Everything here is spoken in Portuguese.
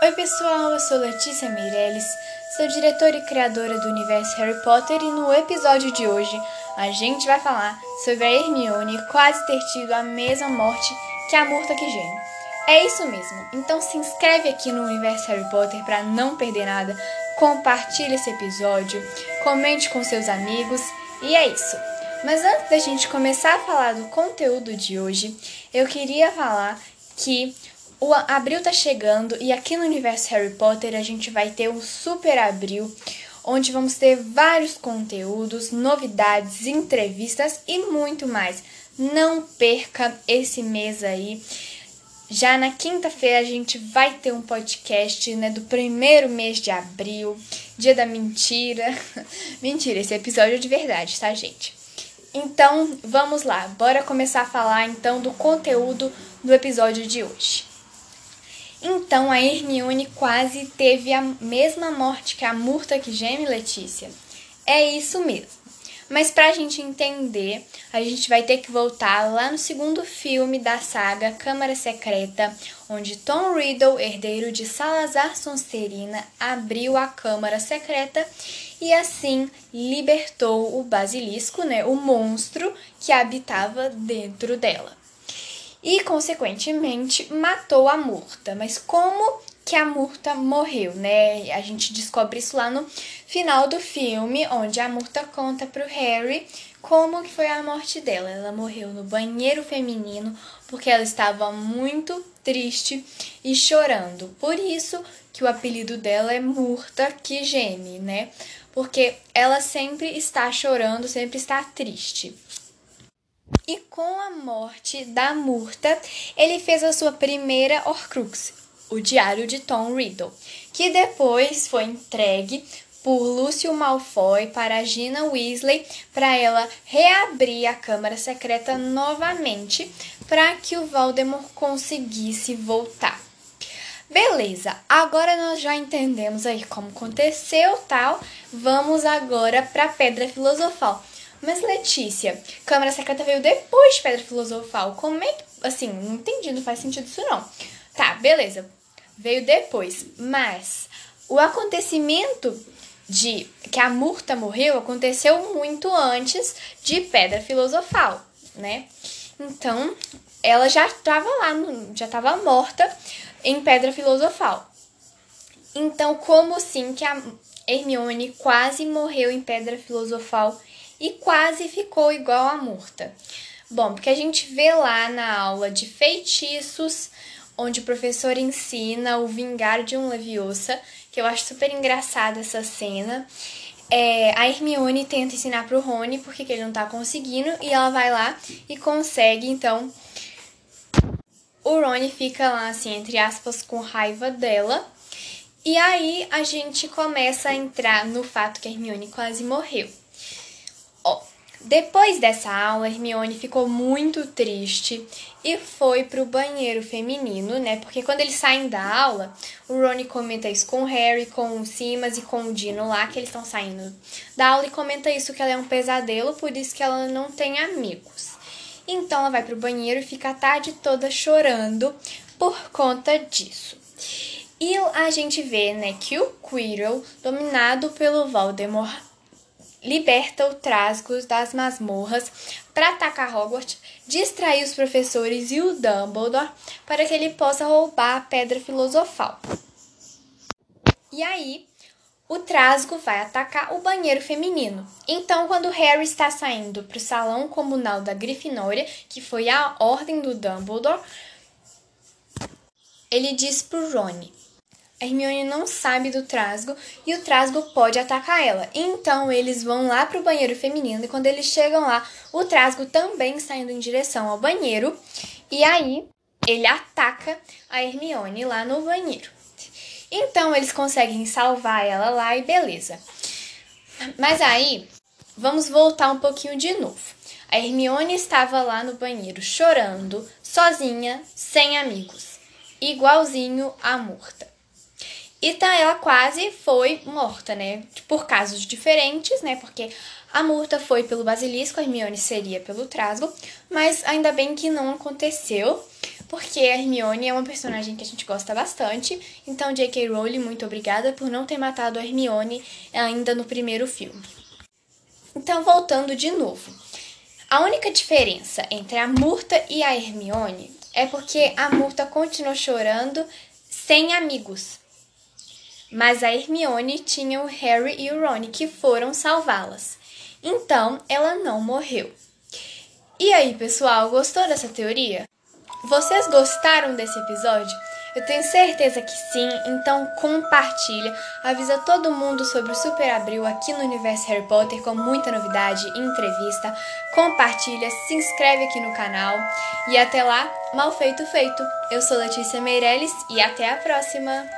Oi pessoal, eu sou Letícia Meirelles, sou diretora e criadora do universo Harry Potter e no episódio de hoje a gente vai falar sobre a Hermione quase ter tido a mesma morte que a Murta geme. É isso mesmo, então se inscreve aqui no universo Harry Potter para não perder nada, compartilhe esse episódio, comente com seus amigos e é isso. Mas antes da gente começar a falar do conteúdo de hoje, eu queria falar que o abril tá chegando e aqui no universo Harry Potter a gente vai ter um super abril onde vamos ter vários conteúdos, novidades, entrevistas e muito mais. Não perca esse mês aí. Já na quinta-feira a gente vai ter um podcast, né, do primeiro mês de abril, dia da mentira. mentira, esse episódio é de verdade, tá, gente? Então, vamos lá. Bora começar a falar então do conteúdo do episódio de hoje. Então a Hermione quase teve a mesma morte que a Murta que geme Letícia. É isso mesmo. Mas para a gente entender, a gente vai ter que voltar lá no segundo filme da saga Câmara Secreta, onde Tom Riddle, herdeiro de Salazar Sonserina, abriu a Câmara Secreta e assim libertou o basilisco, né, o monstro que habitava dentro dela e, consequentemente, matou a Murta. Mas como que a Murta morreu, né? A gente descobre isso lá no final do filme, onde a Murta conta pro Harry como que foi a morte dela. Ela morreu no banheiro feminino porque ela estava muito triste e chorando. Por isso que o apelido dela é Murta que geme, né? Porque ela sempre está chorando, sempre está triste. E com a morte da Murta, ele fez a sua primeira Horcrux, o Diário de Tom Riddle, que depois foi entregue por Lúcio Malfoy para Gina Weasley para ela reabrir a Câmara Secreta novamente para que o Voldemort conseguisse voltar. Beleza, agora nós já entendemos aí como aconteceu tal. Vamos agora para a Pedra Filosofal. Mas Letícia, Câmara Secreta veio depois de Pedra Filosofal. Como é que. Assim, não entendi, não faz sentido isso não. Tá, beleza. Veio depois. Mas o acontecimento de que a Murta morreu aconteceu muito antes de Pedra Filosofal, né? Então, ela já estava lá, já estava morta em Pedra Filosofal. Então, como assim que a Hermione quase morreu em Pedra Filosofal e quase ficou igual a Murta. Bom, porque a gente vê lá na aula de feitiços, onde o professor ensina o vingar de um Leviosa, que eu acho super engraçada essa cena. É, a Hermione tenta ensinar pro Rony porque ele não tá conseguindo, e ela vai lá e consegue, então. O Rony fica lá, assim, entre aspas, com raiva dela. E aí a gente começa a entrar no fato que a Hermione quase morreu. Depois dessa aula, Hermione ficou muito triste e foi pro banheiro feminino, né? Porque quando eles saem da aula, o Rony comenta isso com o Harry, com o Simas e com o Dino lá, que eles estão saindo da aula e comenta isso que ela é um pesadelo, por isso que ela não tem amigos. Então ela vai pro banheiro e fica a tarde toda chorando por conta disso. E a gente vê, né, que o Quirrell, dominado pelo Voldemort, liberta o Trasgos das masmorras para atacar Hogwarts, distrair os professores e o Dumbledore para que ele possa roubar a Pedra Filosofal. E aí, o Trasgo vai atacar o banheiro feminino. Então, quando Harry está saindo para o salão comunal da Grifinória, que foi a ordem do Dumbledore, ele diz para o Rony: a Hermione não sabe do Trasgo e o Trasgo pode atacar ela. Então eles vão lá pro banheiro feminino e quando eles chegam lá, o Trasgo também está indo em direção ao banheiro e aí ele ataca a Hermione lá no banheiro. Então eles conseguem salvar ela lá e beleza. Mas aí, vamos voltar um pouquinho de novo. A Hermione estava lá no banheiro chorando, sozinha, sem amigos, igualzinho a Murta. E tá, ela quase foi morta, né? Por casos diferentes, né? Porque a Murta foi pelo basilisco, a Hermione seria pelo trasgo, mas ainda bem que não aconteceu, porque a Hermione é uma personagem que a gente gosta bastante. Então, J.K. Rowling, muito obrigada por não ter matado a Hermione ainda no primeiro filme. Então, voltando de novo. A única diferença entre a Murta e a Hermione é porque a Murta continuou chorando sem amigos. Mas a Hermione tinha o Harry e o Ron que foram salvá-las. Então, ela não morreu. E aí, pessoal, gostou dessa teoria? Vocês gostaram desse episódio? Eu tenho certeza que sim, então compartilha, avisa todo mundo sobre o Super Abril aqui no Universo Harry Potter com muita novidade e entrevista. Compartilha, se inscreve aqui no canal e até lá, mal feito feito. Eu sou Letícia Meirelles e até a próxima.